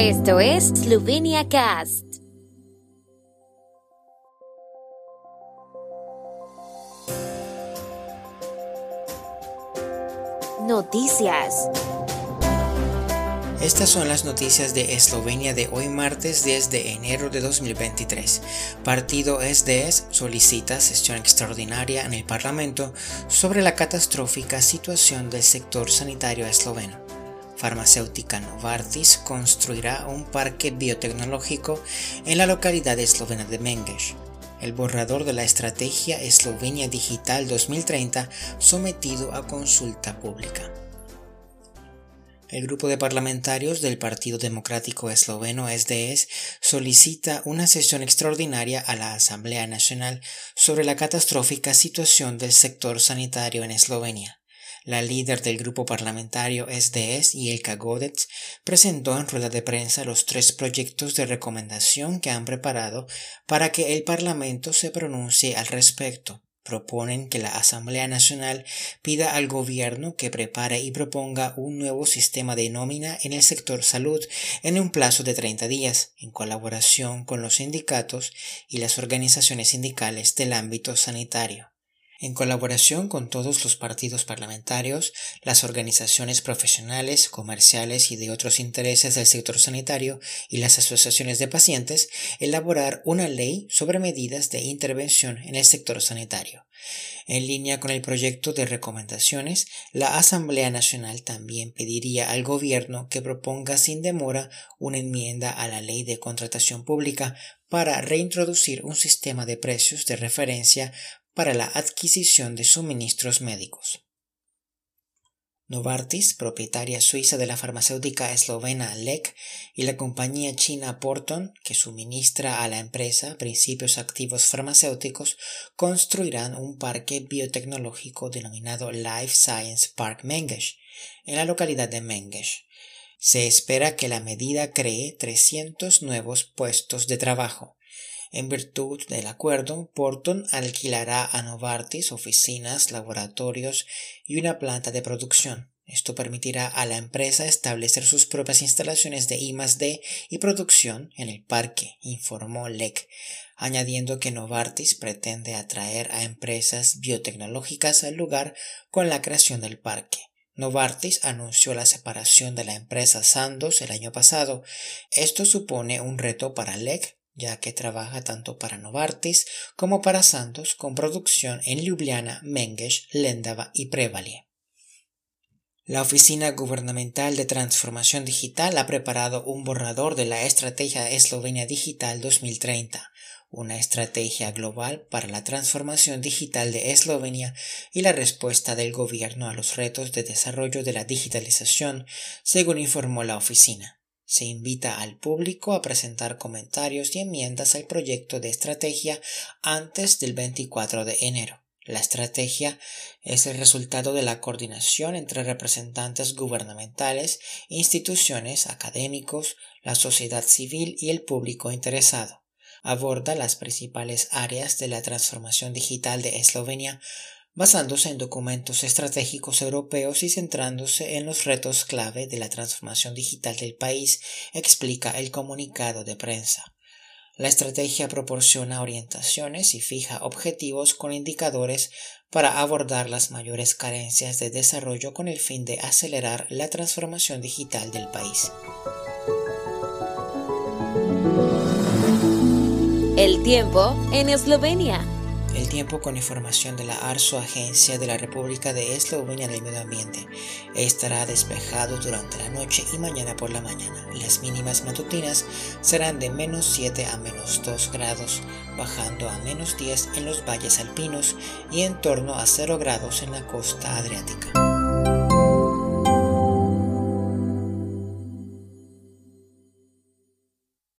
Esto es Slovenia Cast. Noticias. Estas son las noticias de Eslovenia de hoy martes 10 de enero de 2023. Partido SDS solicita sesión extraordinaria en el Parlamento sobre la catastrófica situación del sector sanitario esloveno. Farmacéutica Novartis construirá un parque biotecnológico en la localidad eslovena de Menges. El borrador de la Estrategia Eslovenia Digital 2030 sometido a consulta pública. El grupo de parlamentarios del Partido Democrático Esloveno SDS solicita una sesión extraordinaria a la Asamblea Nacional sobre la catastrófica situación del sector sanitario en Eslovenia. La líder del grupo parlamentario SDS, Jelka Godec, presentó en rueda de prensa los tres proyectos de recomendación que han preparado para que el Parlamento se pronuncie al respecto. Proponen que la Asamblea Nacional pida al gobierno que prepare y proponga un nuevo sistema de nómina en el sector salud en un plazo de 30 días, en colaboración con los sindicatos y las organizaciones sindicales del ámbito sanitario en colaboración con todos los partidos parlamentarios, las organizaciones profesionales, comerciales y de otros intereses del sector sanitario y las asociaciones de pacientes, elaborar una ley sobre medidas de intervención en el sector sanitario. En línea con el proyecto de recomendaciones, la Asamblea Nacional también pediría al Gobierno que proponga sin demora una enmienda a la ley de contratación pública para reintroducir un sistema de precios de referencia para la adquisición de suministros médicos. Novartis, propietaria suiza de la farmacéutica eslovena LEC, y la compañía china Porton, que suministra a la empresa principios activos farmacéuticos, construirán un parque biotecnológico denominado Life Science Park Mengesh, en la localidad de Mengesh. Se espera que la medida cree 300 nuevos puestos de trabajo. En virtud del acuerdo, Porton alquilará a Novartis oficinas, laboratorios y una planta de producción. Esto permitirá a la empresa establecer sus propias instalaciones de I+D y producción en el parque, informó LEC, añadiendo que Novartis pretende atraer a empresas biotecnológicas al lugar con la creación del parque. Novartis anunció la separación de la empresa Sandoz el año pasado. Esto supone un reto para LEC ya que trabaja tanto para Novartis como para Santos con producción en Ljubljana, Menges, Lendava y Prevalie. La Oficina Gubernamental de Transformación Digital ha preparado un borrador de la Estrategia Eslovenia Digital 2030, una estrategia global para la transformación digital de Eslovenia y la respuesta del gobierno a los retos de desarrollo de la digitalización, según informó la oficina. Se invita al público a presentar comentarios y enmiendas al proyecto de estrategia antes del 24 de enero. La estrategia es el resultado de la coordinación entre representantes gubernamentales, instituciones, académicos, la sociedad civil y el público interesado. Aborda las principales áreas de la transformación digital de Eslovenia basándose en documentos estratégicos europeos y centrándose en los retos clave de la transformación digital del país, explica el comunicado de prensa. La estrategia proporciona orientaciones y fija objetivos con indicadores para abordar las mayores carencias de desarrollo con el fin de acelerar la transformación digital del país. El tiempo en Eslovenia. El tiempo con información de la ARSO, Agencia de la República de Eslovenia del Medio Ambiente, estará despejado durante la noche y mañana por la mañana. Las mínimas matutinas serán de menos 7 a menos 2 grados, bajando a menos 10 en los valles alpinos y en torno a 0 grados en la costa adriática.